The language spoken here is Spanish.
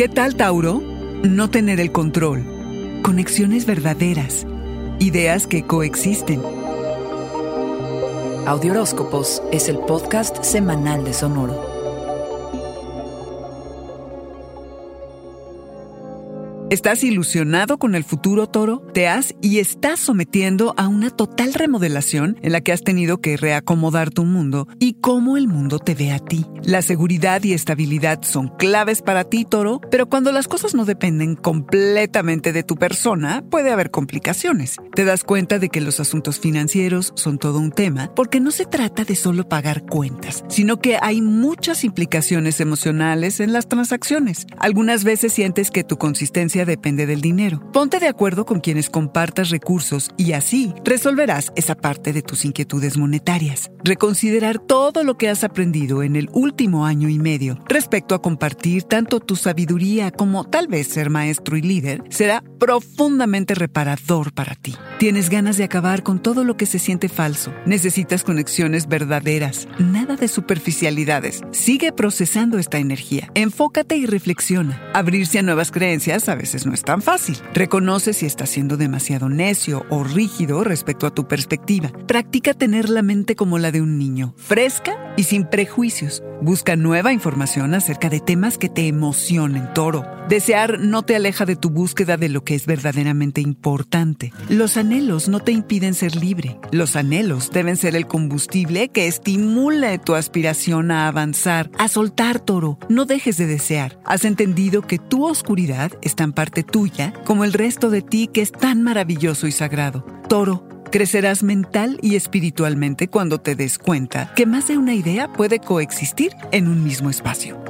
¿Qué tal, Tauro? No tener el control. Conexiones verdaderas. Ideas que coexisten. Audioróscopos es el podcast semanal de Sonoro. ¿Estás ilusionado con el futuro, Toro? Te has y estás sometiendo a una total remodelación en la que has tenido que reacomodar tu mundo y cómo el mundo te ve a ti. La seguridad y estabilidad son claves para ti, Toro, pero cuando las cosas no dependen completamente de tu persona, puede haber complicaciones. Te das cuenta de que los asuntos financieros son todo un tema porque no se trata de solo pagar cuentas, sino que hay muchas implicaciones emocionales en las transacciones. Algunas veces sientes que tu consistencia depende del dinero. Ponte de acuerdo con quienes compartas recursos y así resolverás esa parte de tus inquietudes monetarias. Reconsiderar todo lo que has aprendido en el último año y medio respecto a compartir tanto tu sabiduría como tal vez ser maestro y líder será profundamente reparador para ti. Tienes ganas de acabar con todo lo que se siente falso. Necesitas conexiones verdaderas, nada de superficialidades. Sigue procesando esta energía. Enfócate y reflexiona. Abrirse a nuevas creencias a veces no es tan fácil. Reconoce si estás siendo demasiado necio o rígido respecto a tu perspectiva. Practica tener la mente como la de un niño, fresca y sin prejuicios. Busca nueva información acerca de temas que te emocionen, toro. Desear no te aleja de tu búsqueda de lo que es verdaderamente importante. Los anhelos no te impiden ser libre. Los anhelos deben ser el combustible que estimule tu aspiración a avanzar, a soltar, toro. No dejes de desear. Has entendido que tu oscuridad está en parte tuya, como el resto de ti que es tan maravilloso y sagrado. Toro, Crecerás mental y espiritualmente cuando te des cuenta que más de una idea puede coexistir en un mismo espacio.